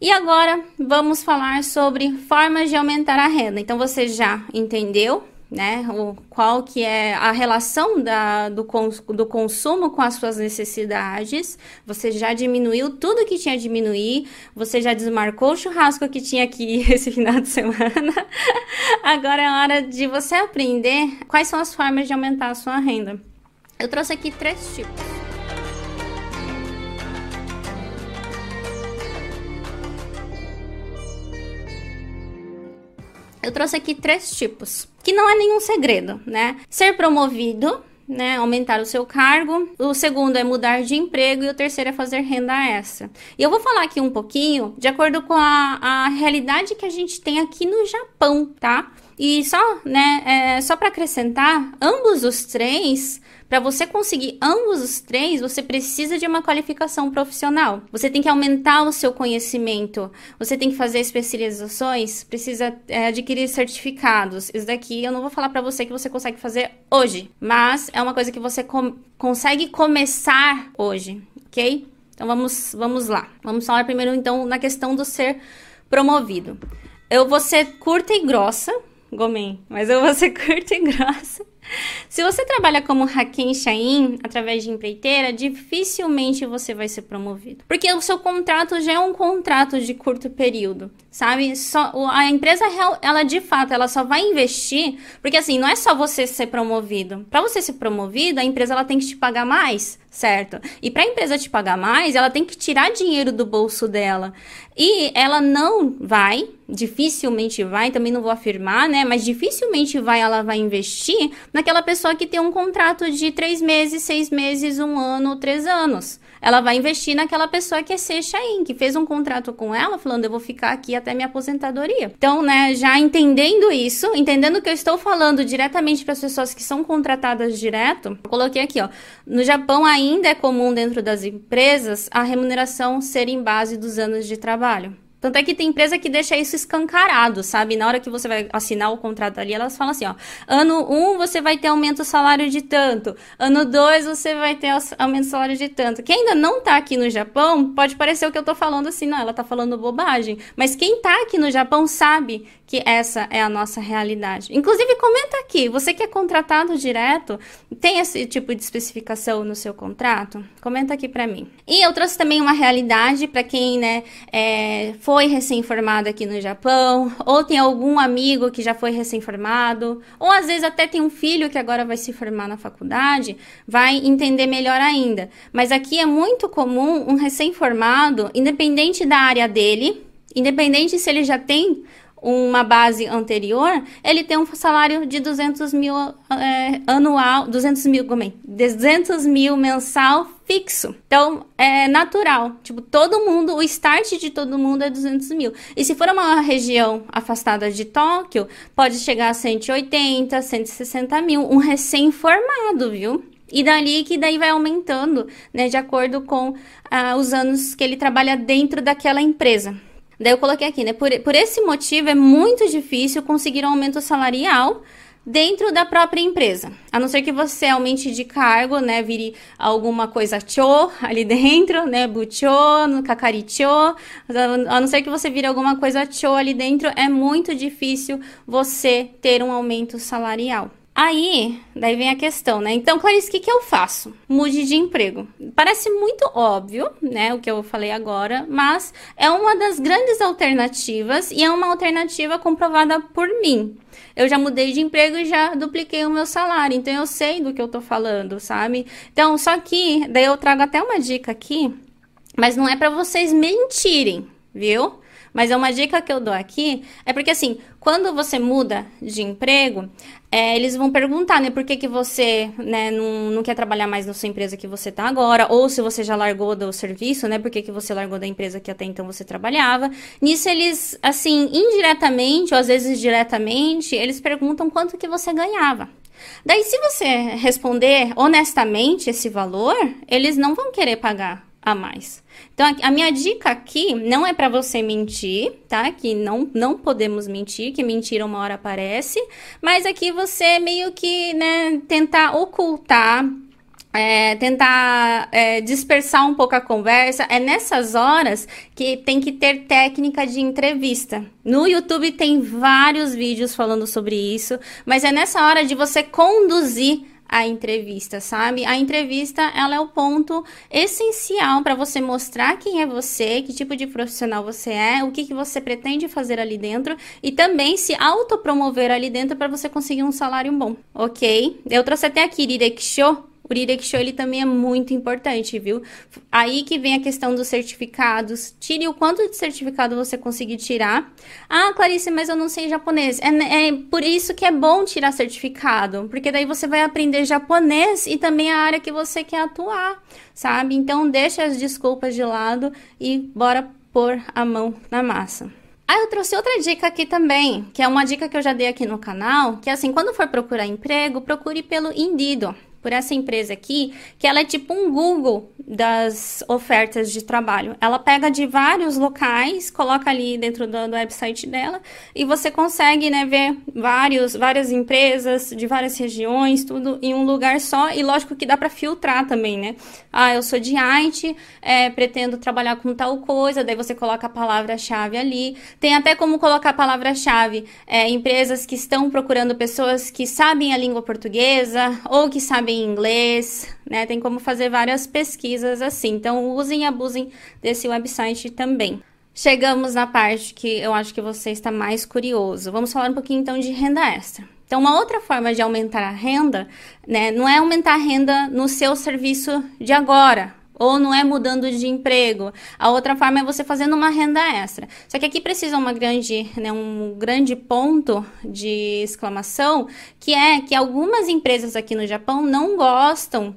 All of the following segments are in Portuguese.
E agora vamos falar sobre formas de aumentar a renda. Então você já entendeu, né, o, qual que é a relação da, do, cons, do consumo com as suas necessidades. Você já diminuiu tudo que tinha a diminuir. Você já desmarcou o churrasco que tinha aqui esse final de semana. Agora é hora de você aprender quais são as formas de aumentar a sua renda. Eu trouxe aqui três tipos. Eu trouxe aqui três tipos, que não é nenhum segredo, né? Ser promovido, né, aumentar o seu cargo. O segundo é mudar de emprego e o terceiro é fazer renda extra. E eu vou falar aqui um pouquinho de acordo com a, a realidade que a gente tem aqui no Japão, tá? E só, né, é, só para acrescentar, ambos os três para você conseguir ambos os três, você precisa de uma qualificação profissional. Você tem que aumentar o seu conhecimento, você tem que fazer especializações, precisa é, adquirir certificados. Isso daqui eu não vou falar para você que você consegue fazer hoje, mas é uma coisa que você com consegue começar hoje, ok? Então vamos, vamos lá. Vamos falar primeiro então na questão do ser promovido. Eu vou ser curta e grossa, Gomen, mas eu vou ser curta e grossa se você trabalha como Hakim Shain através de empreiteira, dificilmente você vai ser promovido. Porque o seu contrato já é um contrato de curto período, sabe? Só, a empresa real, ela de fato, ela só vai investir, porque assim, não é só você ser promovido. Para você ser promovido, a empresa ela tem que te pagar mais, certo? E para a empresa te pagar mais, ela tem que tirar dinheiro do bolso dela. E ela não vai, dificilmente vai, também não vou afirmar, né? Mas dificilmente vai, ela vai investir naquela pessoa que tem um contrato de três meses, seis meses, um ano, três anos. Ela vai investir naquela pessoa que é Sechain, que fez um contrato com ela, falando, eu vou ficar aqui até minha aposentadoria. Então, né, já entendendo isso, entendendo que eu estou falando diretamente para as pessoas que são contratadas direto, coloquei aqui, ó. No Japão ainda é comum dentro das empresas a remuneração ser em base dos anos de trabalho. Tanto é que tem empresa que deixa isso escancarado, sabe? Na hora que você vai assinar o contrato ali, elas falam assim, ó, ano 1 um, você vai ter aumento salário de tanto, ano 2 você vai ter aumento salário de tanto. Quem ainda não tá aqui no Japão, pode parecer o que eu tô falando assim, não, ela tá falando bobagem. Mas quem tá aqui no Japão sabe que essa é a nossa realidade. Inclusive, comenta aqui, você que é contratado direto, tem esse tipo de especificação no seu contrato? Comenta aqui para mim. E eu trouxe também uma realidade para quem, né, é, foi recém-formado aqui no Japão, ou tem algum amigo que já foi recém-formado, ou às vezes até tem um filho que agora vai se formar na faculdade, vai entender melhor ainda. Mas aqui é muito comum um recém-formado, independente da área dele, independente se ele já tem uma base anterior, ele tem um salário de 200 mil é, anual, 200 mil, como é? 200 mil mensal fixo. Então, é natural. Tipo, todo mundo, o start de todo mundo é 200 mil. E se for uma região afastada de Tóquio, pode chegar a 180, 160 mil. Um recém-formado, viu? E dali que daí vai aumentando, né? De acordo com ah, os anos que ele trabalha dentro daquela empresa. Daí eu coloquei aqui, né? Por, por esse motivo é muito difícil conseguir um aumento salarial dentro da própria empresa. A não ser que você aumente de cargo, né, vire alguma coisa cho ali dentro, né, bucho, no kakaricho, a não ser que você vire alguma coisa cho ali dentro, é muito difícil você ter um aumento salarial. Aí, daí vem a questão, né? Então, Clarice, o que, que eu faço? Mude de emprego. Parece muito óbvio, né? O que eu falei agora, mas é uma das grandes alternativas e é uma alternativa comprovada por mim. Eu já mudei de emprego e já dupliquei o meu salário, então eu sei do que eu tô falando, sabe? Então, só que, daí eu trago até uma dica aqui, mas não é para vocês mentirem, viu? Mas é uma dica que eu dou aqui, é porque assim, quando você muda de emprego, é, eles vão perguntar, né, por que, que você, né, não, não quer trabalhar mais na sua empresa que você tá agora, ou se você já largou do serviço, né, por que, que você largou da empresa que até então você trabalhava. Nisso eles, assim, indiretamente, ou às vezes diretamente, eles perguntam quanto que você ganhava. Daí, se você responder honestamente esse valor, eles não vão querer pagar a mais. Então, a minha dica aqui não é para você mentir, tá? Que não, não podemos mentir, que mentira uma hora aparece, mas aqui você meio que, né, tentar ocultar é, tentar é, dispersar um pouco a conversa. É nessas horas que tem que ter técnica de entrevista. No YouTube tem vários vídeos falando sobre isso, mas é nessa hora de você conduzir a entrevista, sabe? A entrevista, ela é o ponto essencial para você mostrar quem é você, que tipo de profissional você é, o que, que você pretende fazer ali dentro e também se autopromover ali dentro para você conseguir um salário bom, ok? Eu trouxe até aqui Show o Direct Show ele também é muito importante, viu? Aí que vem a questão dos certificados. Tire o quanto de certificado você conseguir tirar. Ah, Clarice, mas eu não sei japonês. É, é por isso que é bom tirar certificado, porque daí você vai aprender japonês e também a área que você quer atuar, sabe? Então deixa as desculpas de lado e bora pôr a mão na massa. Ah, eu trouxe outra dica aqui também, que é uma dica que eu já dei aqui no canal, que é assim, quando for procurar emprego, procure pelo Indido por essa empresa aqui, que ela é tipo um Google das ofertas de trabalho. Ela pega de vários locais, coloca ali dentro do, do website dela e você consegue, né, ver vários, várias empresas de várias regiões, tudo em um lugar só. E lógico que dá para filtrar também, né? Ah, eu sou de IT, é, pretendo trabalhar com tal coisa, daí você coloca a palavra-chave ali. Tem até como colocar a palavra-chave é, empresas que estão procurando pessoas que sabem a língua portuguesa ou que sabem inglês, né? Tem como fazer várias pesquisas assim. Então, usem e abusem desse website também. Chegamos na parte que eu acho que você está mais curioso. Vamos falar um pouquinho então de renda extra. Então, uma outra forma de aumentar a renda, né, não é aumentar a renda no seu serviço de agora, ou não é mudando de emprego. A outra forma é você fazendo uma renda extra. Só que aqui precisa uma grande, né, um grande ponto de exclamação, que é que algumas empresas aqui no Japão não gostam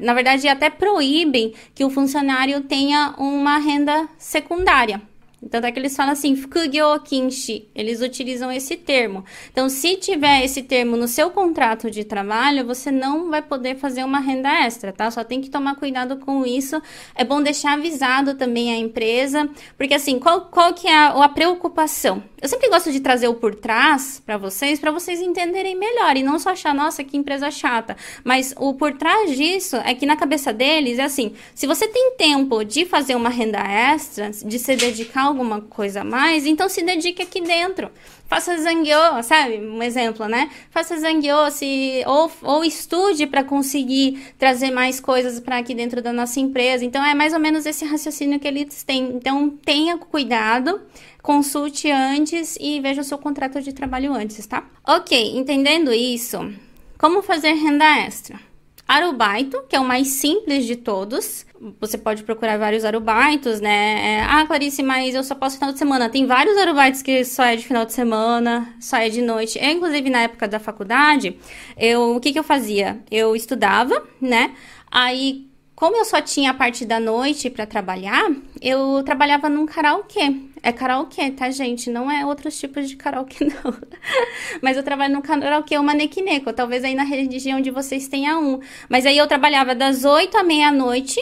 na verdade, até proíbem que o funcionário tenha uma renda secundária. Tanto é que eles falam assim, fukugyo kinshi, eles utilizam esse termo. Então, se tiver esse termo no seu contrato de trabalho, você não vai poder fazer uma renda extra, tá? Só tem que tomar cuidado com isso. É bom deixar avisado também a empresa, porque assim, qual, qual que é a, a preocupação? Eu sempre gosto de trazer o por trás para vocês, para vocês entenderem melhor e não só achar, nossa, que empresa chata. Mas o por trás disso é que na cabeça deles é assim, se você tem tempo de fazer uma renda extra, de se dedicar alguma coisa a mais, então se dedique aqui dentro. Faça zangyo, sabe? Um exemplo, né? Faça zangyo se, ou, ou estude para conseguir trazer mais coisas para aqui dentro da nossa empresa. Então, é mais ou menos esse raciocínio que eles têm. Então, tenha cuidado, consulte antes e veja o seu contrato de trabalho antes, tá? Ok, entendendo isso, como fazer renda extra? Arubaito, que é o mais simples de todos. Você pode procurar vários arubaitos, né? É, ah, Clarice, mas eu só posso final de semana. Tem vários arubaitos que só é de final de semana, só é de noite. Eu, inclusive, na época da faculdade, eu, o que, que eu fazia? Eu estudava, né? Aí, como eu só tinha a parte da noite para trabalhar, eu trabalhava num karaokê. É karaokê, tá, gente? Não é outros tipos de karaokê, não. Mas eu trabalho no karaokê, o Manekineko. Talvez aí na região de vocês tenha um. Mas aí eu trabalhava das 8 à meia-noite.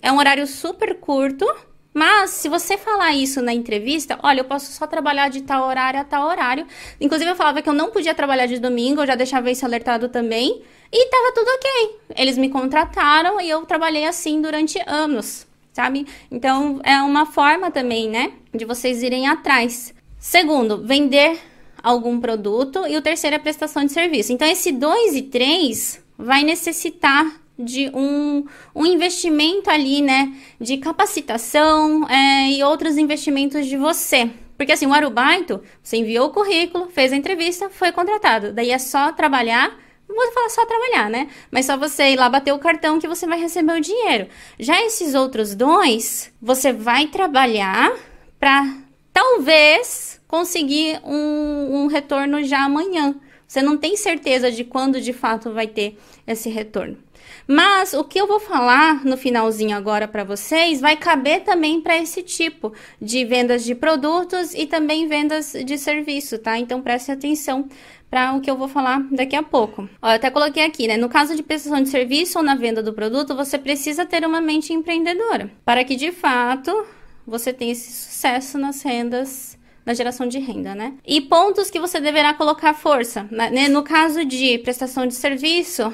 É um horário super curto. Mas se você falar isso na entrevista, olha, eu posso só trabalhar de tal horário a tal horário. Inclusive, eu falava que eu não podia trabalhar de domingo, eu já deixava isso alertado também. E tava tudo ok. Eles me contrataram e eu trabalhei assim durante anos sabe? Então, é uma forma também, né, de vocês irem atrás. Segundo, vender algum produto. E o terceiro é prestação de serviço. Então, esse 2 e 3 vai necessitar de um, um investimento ali, né? De capacitação é, e outros investimentos de você. Porque assim, o Arubaito, você enviou o currículo, fez a entrevista, foi contratado. Daí é só trabalhar não vou falar só trabalhar, né? Mas só você ir lá bater o cartão que você vai receber o dinheiro. Já esses outros dois, você vai trabalhar para talvez conseguir um, um retorno já amanhã. Você não tem certeza de quando de fato vai ter esse retorno. Mas o que eu vou falar no finalzinho agora para vocês vai caber também para esse tipo de vendas de produtos e também vendas de serviço, tá? Então preste atenção para o que eu vou falar daqui a pouco. Ó, eu até coloquei aqui, né? No caso de prestação de serviço ou na venda do produto, você precisa ter uma mente empreendedora para que de fato você tenha esse sucesso nas rendas na geração de renda, né? E pontos que você deverá colocar força. Né? No caso de prestação de serviço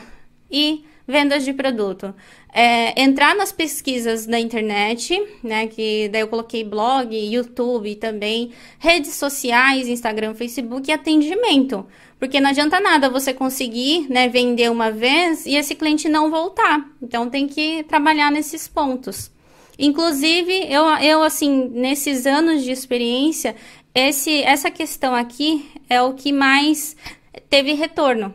e vendas de produto. É, entrar nas pesquisas da internet, né? Que daí eu coloquei blog, YouTube também, redes sociais, Instagram, Facebook e atendimento. Porque não adianta nada você conseguir né, vender uma vez e esse cliente não voltar. Então tem que trabalhar nesses pontos. Inclusive, eu, eu assim, nesses anos de experiência, esse, essa questão aqui é o que mais teve retorno,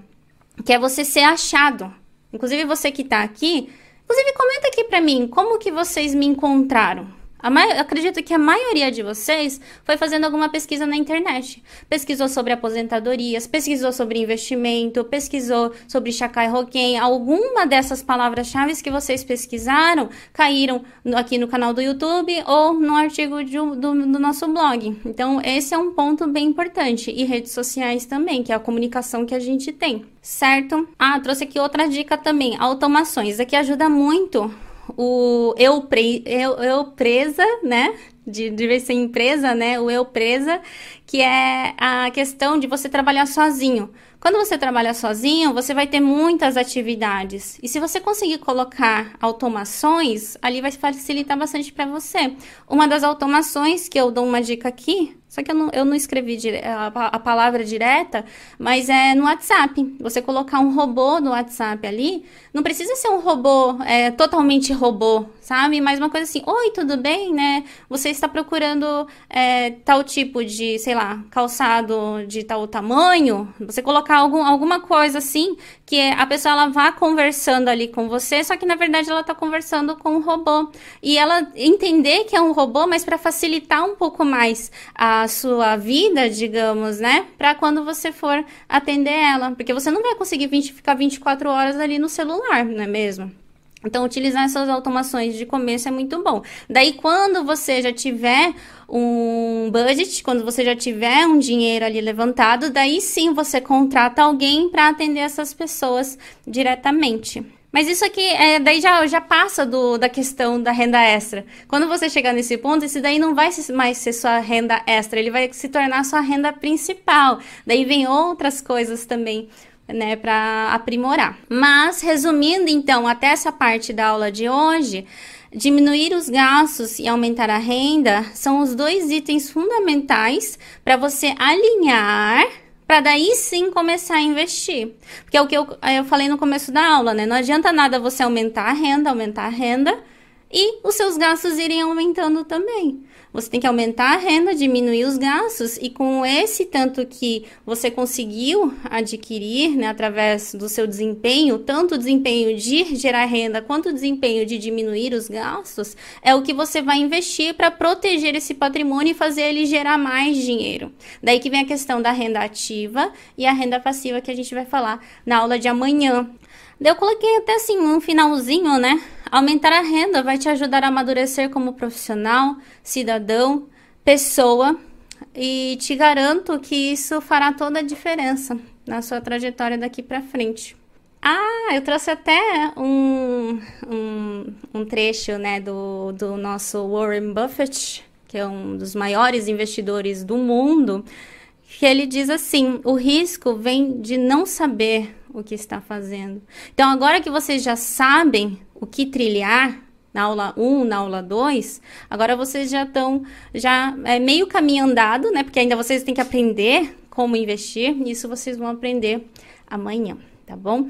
que é você ser achado. Inclusive, você que está aqui, inclusive comenta aqui para mim como que vocês me encontraram. Acredito que a maioria de vocês foi fazendo alguma pesquisa na internet. Pesquisou sobre aposentadorias, pesquisou sobre investimento, pesquisou sobre Chacai Roquem. Alguma dessas palavras-chave que vocês pesquisaram caíram aqui no canal do YouTube ou no artigo de, do, do nosso blog. Então, esse é um ponto bem importante. E redes sociais também, que é a comunicação que a gente tem certo? Ah, trouxe aqui outra dica também, automações. Aqui ajuda muito o eu, pre, eu, eu presa, né? De, de ser empresa, né? O eu presa, que é a questão de você trabalhar sozinho. Quando você trabalha sozinho, você vai ter muitas atividades. E se você conseguir colocar automações, ali vai facilitar bastante para você. Uma das automações que eu dou uma dica aqui só que eu não, eu não escrevi dire a, palavra direta, mas é no WhatsApp. Você colocar um robô no WhatsApp ali, não precisa ser um robô é, totalmente robô, sabe? Mas uma coisa assim, oi, tudo bem, né? Você está procurando é, tal tipo de, sei lá, calçado de tal tamanho. Você colocar algum, alguma coisa assim, que a pessoa ela vá conversando ali com você, só que na verdade ela está conversando com um robô. E ela entender que é um robô, mas para facilitar um pouco mais a sua vida, digamos, né? Para quando você for atender ela. Porque você não vai conseguir 20, ficar 24 horas ali no celular, não é mesmo? Então, utilizar essas automações de começo é muito bom. Daí, quando você já tiver um budget, quando você já tiver um dinheiro ali levantado, daí sim você contrata alguém para atender essas pessoas diretamente. Mas isso aqui, é, daí já, já passa do, da questão da renda extra. Quando você chegar nesse ponto, esse daí não vai mais ser sua renda extra, ele vai se tornar sua renda principal. Daí vem outras coisas também, né, para aprimorar. Mas, resumindo então, até essa parte da aula de hoje, Diminuir os gastos e aumentar a renda são os dois itens fundamentais para você alinhar para daí sim começar a investir. Porque é o que eu, eu falei no começo da aula, né? Não adianta nada você aumentar a renda, aumentar a renda e os seus gastos irem aumentando também. Você tem que aumentar a renda, diminuir os gastos e com esse tanto que você conseguiu adquirir, né, através do seu desempenho, tanto o desempenho de gerar renda quanto o desempenho de diminuir os gastos, é o que você vai investir para proteger esse patrimônio e fazer ele gerar mais dinheiro. Daí que vem a questão da renda ativa e a renda passiva que a gente vai falar na aula de amanhã. Eu coloquei até assim um finalzinho, né? Aumentar a renda vai te ajudar a amadurecer como profissional, cidadão, pessoa e te garanto que isso fará toda a diferença na sua trajetória daqui para frente. Ah, eu trouxe até um, um, um, trecho né, do, do nosso Warren Buffett, que é um dos maiores investidores do mundo, que ele diz assim: o risco vem de não saber o que está fazendo. Então, agora que vocês já sabem o que trilhar, na aula 1, na aula 2, agora vocês já estão já é meio caminho andado, né? Porque ainda vocês têm que aprender como investir, isso vocês vão aprender amanhã, tá bom?